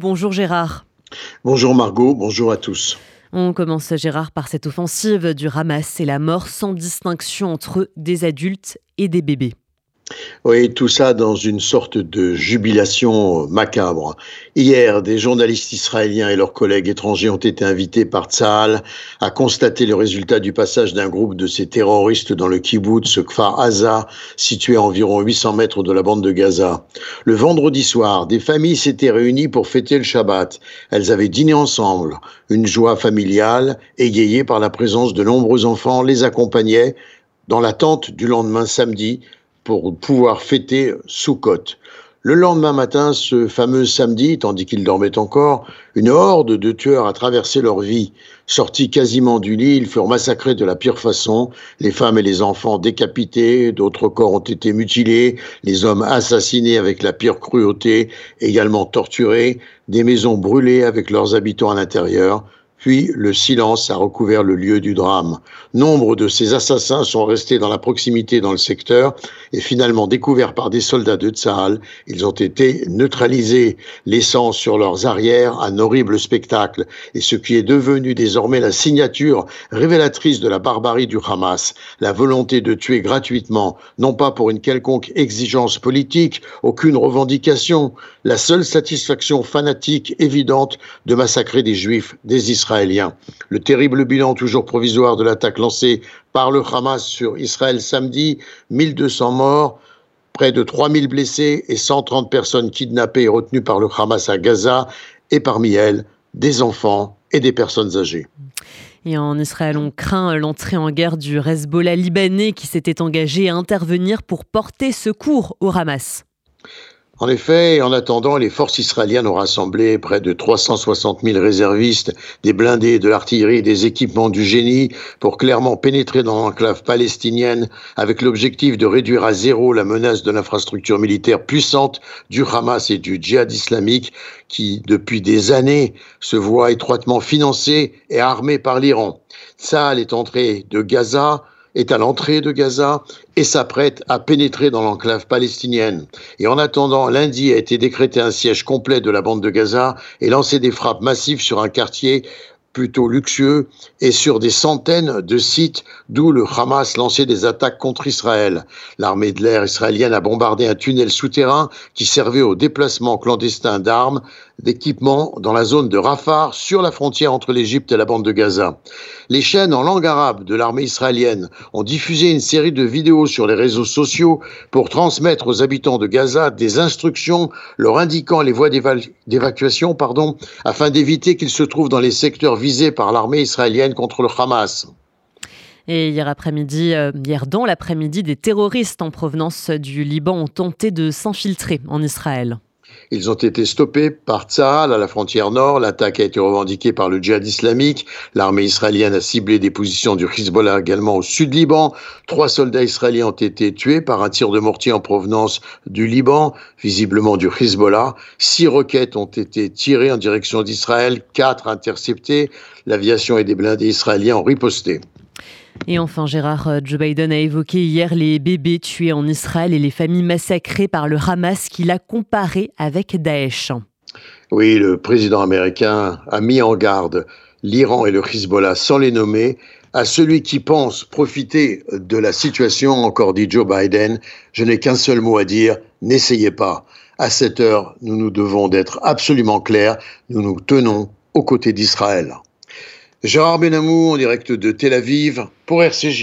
Bonjour Gérard. Bonjour Margot, bonjour à tous. On commence Gérard par cette offensive du Hamas et la mort sans distinction entre des adultes et des bébés. Oui, tout ça dans une sorte de jubilation macabre. Hier, des journalistes israéliens et leurs collègues étrangers ont été invités par Tzahal à constater le résultat du passage d'un groupe de ces terroristes dans le kibbutz Kfar Aza, situé à environ 800 mètres de la bande de Gaza. Le vendredi soir, des familles s'étaient réunies pour fêter le Shabbat. Elles avaient dîné ensemble. Une joie familiale, égayée par la présence de nombreux enfants, les accompagnait dans l'attente du lendemain samedi pour pouvoir fêter Sukkot. Le lendemain matin, ce fameux samedi, tandis qu'ils dormaient encore, une horde de tueurs a traversé leur vie. Sortis quasiment du lit, ils furent massacrés de la pire façon, les femmes et les enfants décapités, d'autres corps ont été mutilés, les hommes assassinés avec la pire cruauté, également torturés, des maisons brûlées avec leurs habitants à l'intérieur, puis le silence a recouvert le lieu du drame. Nombre de ces assassins sont restés dans la proximité dans le secteur et finalement découverts par des soldats de Tsahal. Ils ont été neutralisés, laissant sur leurs arrières un horrible spectacle et ce qui est devenu désormais la signature révélatrice de la barbarie du Hamas, la volonté de tuer gratuitement, non pas pour une quelconque exigence politique, aucune revendication, la seule satisfaction fanatique évidente de massacrer des juifs, des Israéliens le terrible bilan toujours provisoire de l'attaque lancée par le Hamas sur Israël samedi, 1200 morts, près de 3000 blessés et 130 personnes kidnappées et retenues par le Hamas à Gaza, et parmi elles, des enfants et des personnes âgées. Et en Israël, on craint l'entrée en guerre du Hezbollah libanais qui s'était engagé à intervenir pour porter secours au Hamas. En effet, en attendant, les forces israéliennes ont rassemblé près de 360 000 réservistes, des blindés, de l'artillerie, des équipements du génie pour clairement pénétrer dans l'enclave palestinienne avec l'objectif de réduire à zéro la menace de l'infrastructure militaire puissante du Hamas et du djihad islamique qui, depuis des années, se voit étroitement financé et armé par l'Iran. Saal est entré de Gaza, est à l'entrée de Gaza et s'apprête à pénétrer dans l'enclave palestinienne. Et en attendant, lundi a été décrété un siège complet de la bande de Gaza et lancé des frappes massives sur un quartier plutôt luxueux et sur des centaines de sites d'où le Hamas lançait des attaques contre Israël. L'armée de l'air israélienne a bombardé un tunnel souterrain qui servait au déplacement clandestin d'armes, d'équipements dans la zone de Rafah sur la frontière entre l'Égypte et la bande de Gaza. Les chaînes en langue arabe de l'armée israélienne ont diffusé une série de vidéos sur les réseaux sociaux pour transmettre aux habitants de Gaza des instructions leur indiquant les voies d'évacuation pardon, afin d'éviter qu'ils se trouvent dans les secteurs visés par l'armée israélienne contre le Hamas. Et hier après-midi, euh, hier dans l'après-midi, des terroristes en provenance du Liban ont tenté de s'infiltrer en Israël. Ils ont été stoppés par Tsahal à la frontière nord. L'attaque a été revendiquée par le djihad islamique. L'armée israélienne a ciblé des positions du Hezbollah également au sud Liban. Trois soldats israéliens ont été tués par un tir de mortier en provenance du Liban, visiblement du Hezbollah. Six roquettes ont été tirées en direction d'Israël, quatre interceptées. L'aviation et des blindés israéliens ont riposté. Et enfin, Gérard, euh, Joe Biden a évoqué hier les bébés tués en Israël et les familles massacrées par le Hamas qu'il a comparé avec Daesh. Oui, le président américain a mis en garde l'Iran et le Hezbollah, sans les nommer, à celui qui pense profiter de la situation, encore dit Joe Biden, je n'ai qu'un seul mot à dire, n'essayez pas. À cette heure, nous nous devons d'être absolument clairs, nous nous tenons aux côtés d'Israël. Gérard Benamou en direct de Tel Aviv pour RCJ.